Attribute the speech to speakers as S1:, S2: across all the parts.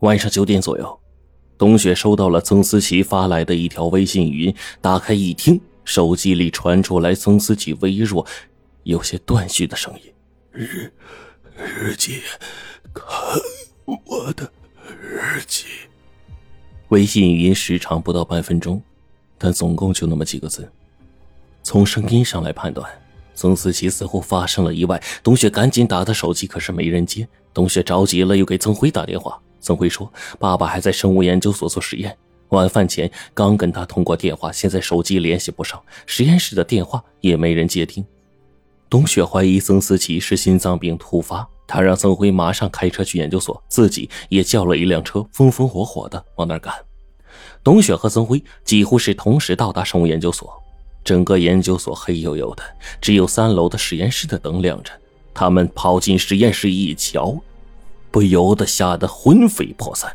S1: 晚上九点左右，董雪收到了曾思琪发来的一条微信语音，打开一听，手机里传出来曾思琪微弱、有些断续的声音：“
S2: 日日记，看我的日记。”
S1: 微信语音时长不到半分钟，但总共就那么几个字。从声音上来判断，曾思琪似乎发生了意外。董雪赶紧打他手机，可是没人接。董雪着急了，又给曾辉打电话。曾辉说：“爸爸还在生物研究所做实验，晚饭前刚跟他通过电话，现在手机联系不上，实验室的电话也没人接听。”董雪怀疑曾思琪是心脏病突发，他让曾辉马上开车去研究所，自己也叫了一辆车，风风火火的往那儿赶。董雪和曾辉几乎是同时到达生物研究所。整个研究所黑黝黝的，只有三楼的实验室的灯亮着。他们跑进实验室一瞧，不由得吓得魂飞魄散。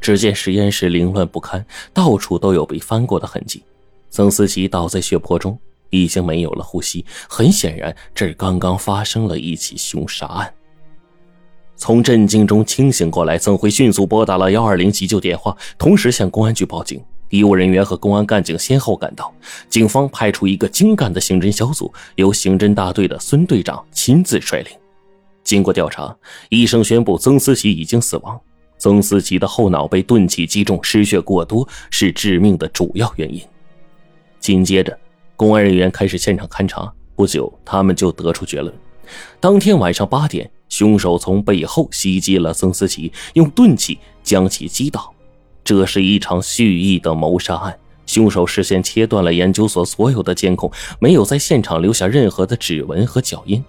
S1: 只见实验室凌乱不堪，到处都有被翻过的痕迹。曾思琪倒在血泊中，已经没有了呼吸。很显然，这刚刚发生了一起凶杀案。从震惊中清醒过来，曾辉迅速拨打了幺二零急救电话，同时向公安局报警。医务人员和公安干警先后赶到，警方派出一个精干的刑侦小组，由刑侦大队的孙队长亲自率领。经过调查，医生宣布曾思琪已经死亡。曾思琪的后脑被钝器击中，失血过多是致命的主要原因。紧接着，公安人员开始现场勘查。不久，他们就得出结论：当天晚上八点，凶手从背后袭击了曾思琪，用钝器将其击倒。这是一场蓄意的谋杀案，凶手事先切断了研究所所有的监控，没有在现场留下任何的指纹和脚印。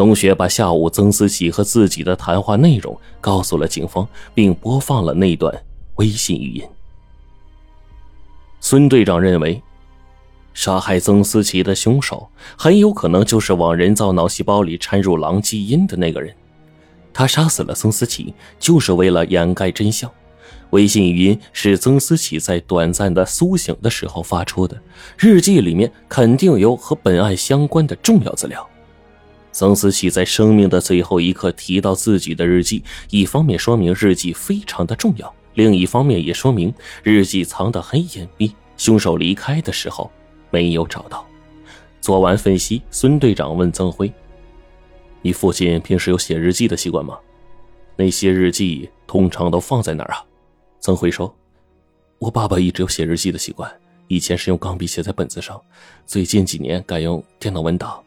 S1: 冬雪把下午曾思琪和自己的谈话内容告诉了警方，并播放了那段微信语音。孙队长认为，杀害曾思琪的凶手很有可能就是往人造脑细胞里掺入狼基因的那个人，他杀死了曾思琪就是为了掩盖真相。微信语音是曾思琪在短暂的苏醒的时候发出的，日记里面肯定有和本案相关的重要资料。曾思琪在生命的最后一刻提到自己的日记，一方面说明日记非常的重要，另一方面也说明日记藏得很隐蔽，凶手离开的时候没有找到。做完分析，孙队长问曾辉：“你父亲平时有写日记的习惯吗？那些日记通常都放在哪儿啊？”曾辉说：“我爸爸一直有写日记的习惯，以前是用钢笔写在本子上，最近几年改用电脑文档。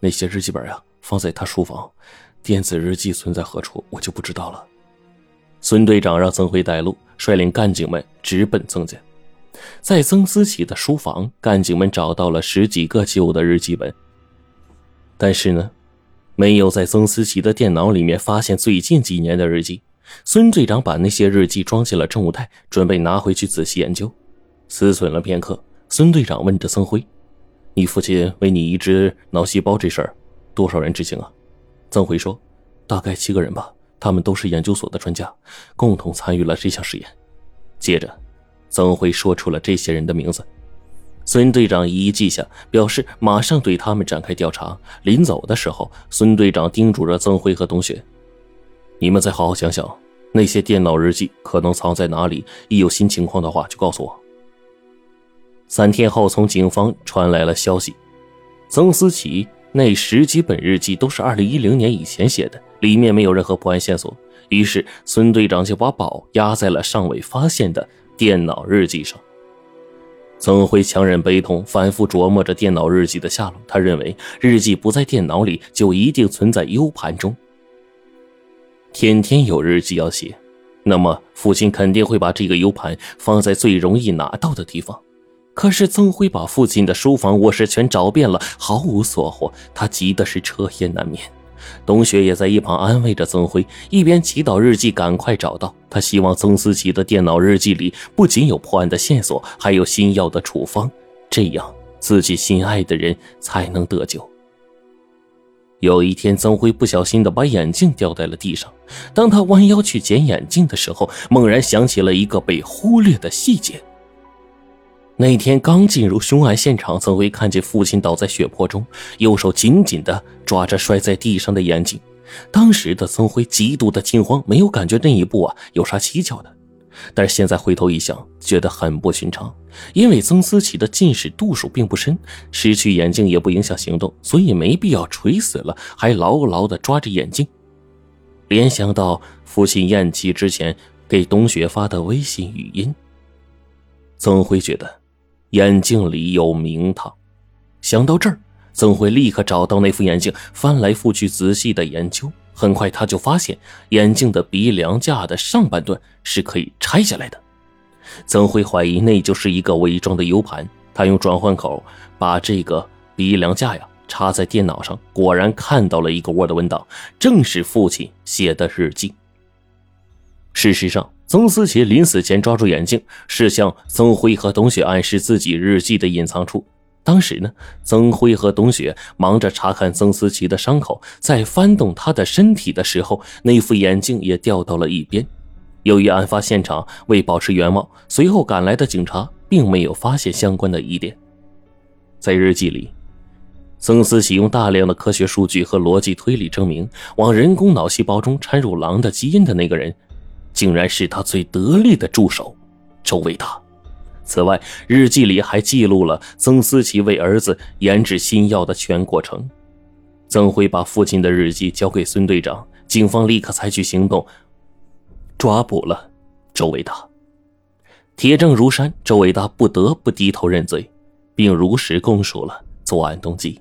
S1: 那些日记本啊，放在他书房。电子日记存在何处，我就不知道了。”孙队长让曾辉带路，率领干警们直奔曾家。在曾思琪的书房，干警们找到了十几个旧的日记本，但是呢，没有在曾思琪的电脑里面发现最近几年的日记。孙队长把那些日记装进了证物袋，准备拿回去仔细研究。思忖了片刻，孙队长问着曾辉：“你父亲为你移植脑细胞这事儿，多少人知情啊？”曾辉说：“大概七个人吧，他们都是研究所的专家，共同参与了这项实验。”接着，曾辉说出了这些人的名字。孙队长一一记下，表示马上对他们展开调查。临走的时候，孙队长叮嘱着曾辉和董雪。你们再好好想想，那些电脑日记可能藏在哪里？一有新情况的话，就告诉我。三天后，从警方传来了消息：曾思琪那十几本日记都是二零一零年以前写的，里面没有任何破案线索。于是，孙队长就把宝压在了尚未发现的电脑日记上。曾辉强忍悲痛，反复琢磨着电脑日记的下落。他认为，日记不在电脑里，就一定存在 U 盘中。天天有日记要写，那么父亲肯定会把这个 U 盘放在最容易拿到的地方。可是曾辉把父亲的书房、卧室全找遍了，毫无所获，他急的是彻夜难眠。冬雪也在一旁安慰着曾辉，一边祈祷日记赶快找到。他希望曾思琪的电脑日记里不仅有破案的线索，还有新药的处方，这样自己心爱的人才能得救。有一天，曾辉不小心的把眼镜掉在了地上。当他弯腰去捡眼镜的时候，猛然想起了一个被忽略的细节。那天刚进入凶案现场，曾辉看见父亲倒在血泊中，右手紧紧的抓着摔在地上的眼镜。当时的曾辉极度的惊慌，没有感觉那一步啊有啥蹊跷的。但是现在回头一想，觉得很不寻常。因为曾思琪的近视度数并不深，失去眼镜也不影响行动，所以没必要垂死了还牢牢的抓着眼镜。联想到父亲咽气之前给董雪发的微信语音，曾辉觉得眼镜里有名堂。想到这儿，曾辉立刻找到那副眼镜，翻来覆去仔细的研究。很快，他就发现眼镜的鼻梁架的上半段是可以拆下来的。曾辉怀疑那就是一个伪装的 U 盘，他用转换口把这个鼻梁架呀插在电脑上，果然看到了一个 Word 文档，正是父亲写的日记。事实上，曾思琪临死前抓住眼镜，是向曾辉和董雪暗示自己日记的隐藏处。当时呢，曾辉和董雪忙着查看曾思琪的伤口，在翻动他的身体的时候，那副眼镜也掉到了一边。由于案发现场未保持原貌，随后赶来的警察并没有发现相关的疑点。在日记里，曾思琪用大量的科学数据和逻辑推理证明，往人工脑细胞中掺入狼的基因的那个人，竟然是他最得力的助手周伟达。此外，日记里还记录了曾思琪为儿子研制新药的全过程。曾辉把父亲的日记交给孙队长，警方立刻采取行动，抓捕了周伟达。铁证如山，周伟达不得不低头认罪，并如实供述了作案动机。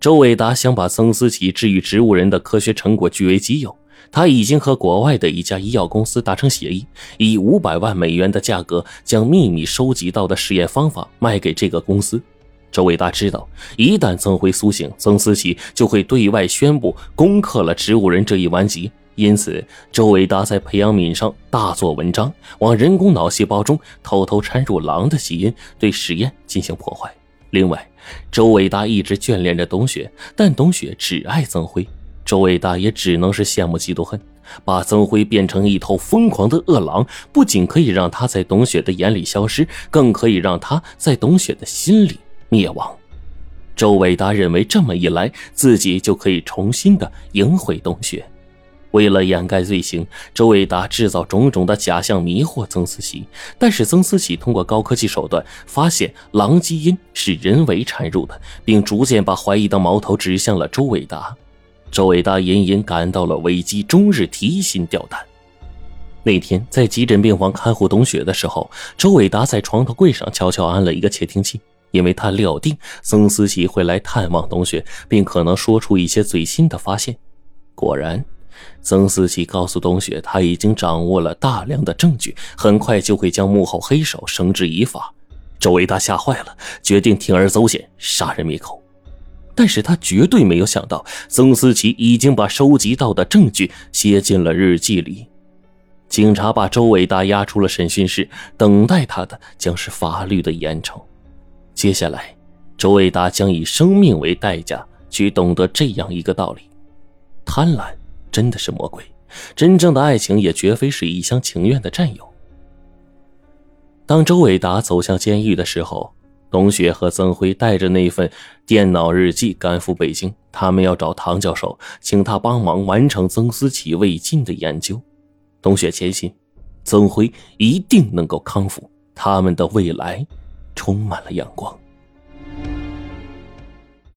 S1: 周伟达想把曾思琪治愈植物人的科学成果据为己有。他已经和国外的一家医药公司达成协议，以五百万美元的价格将秘密收集到的实验方法卖给这个公司。周伟达知道，一旦曾辉苏醒，曾思琪就会对外宣布攻克了植物人这一顽疾。因此，周伟达在培养皿上大做文章，往人工脑细胞中偷偷掺入狼的基因，对实验进行破坏。另外，周伟达一直眷恋着董雪，但董雪只爱曾辉。周伟达也只能是羡慕嫉妒恨，把曾辉变成一头疯狂的恶狼，不仅可以让他在董雪的眼里消失，更可以让他在董雪的心里灭亡。周伟达认为这么一来，自己就可以重新的赢回董雪。为了掩盖罪行，周伟达制造种种的假象迷惑曾思琪。但是曾思琪通过高科技手段发现狼基因是人为掺入的，并逐渐把怀疑的矛头指向了周伟达。周伟达隐隐感到了危机，终日提心吊胆。那天在急诊病房看护董雪的时候，周伟达在床头柜上悄悄安了一个窃听器，因为他料定曾思琪会来探望董雪，并可能说出一些最新的发现。果然，曾思琪告诉董雪，他已经掌握了大量的证据，很快就会将幕后黑手绳之以法。周伟达吓坏了，决定铤而走险，杀人灭口。但是他绝对没有想到，曾思琪已经把收集到的证据写进了日记里。警察把周伟达押出了审讯室，等待他的将是法律的严惩。接下来，周伟达将以生命为代价去懂得这样一个道理：贪婪真的是魔鬼，真正的爱情也绝非是一厢情愿的占有。当周伟达走向监狱的时候。董雪和曾辉带着那份电脑日记赶赴北京，他们要找唐教授，请他帮忙完成曾思琪未尽的研究。董雪坚信，曾辉一定能够康复，他们的未来充满了阳光。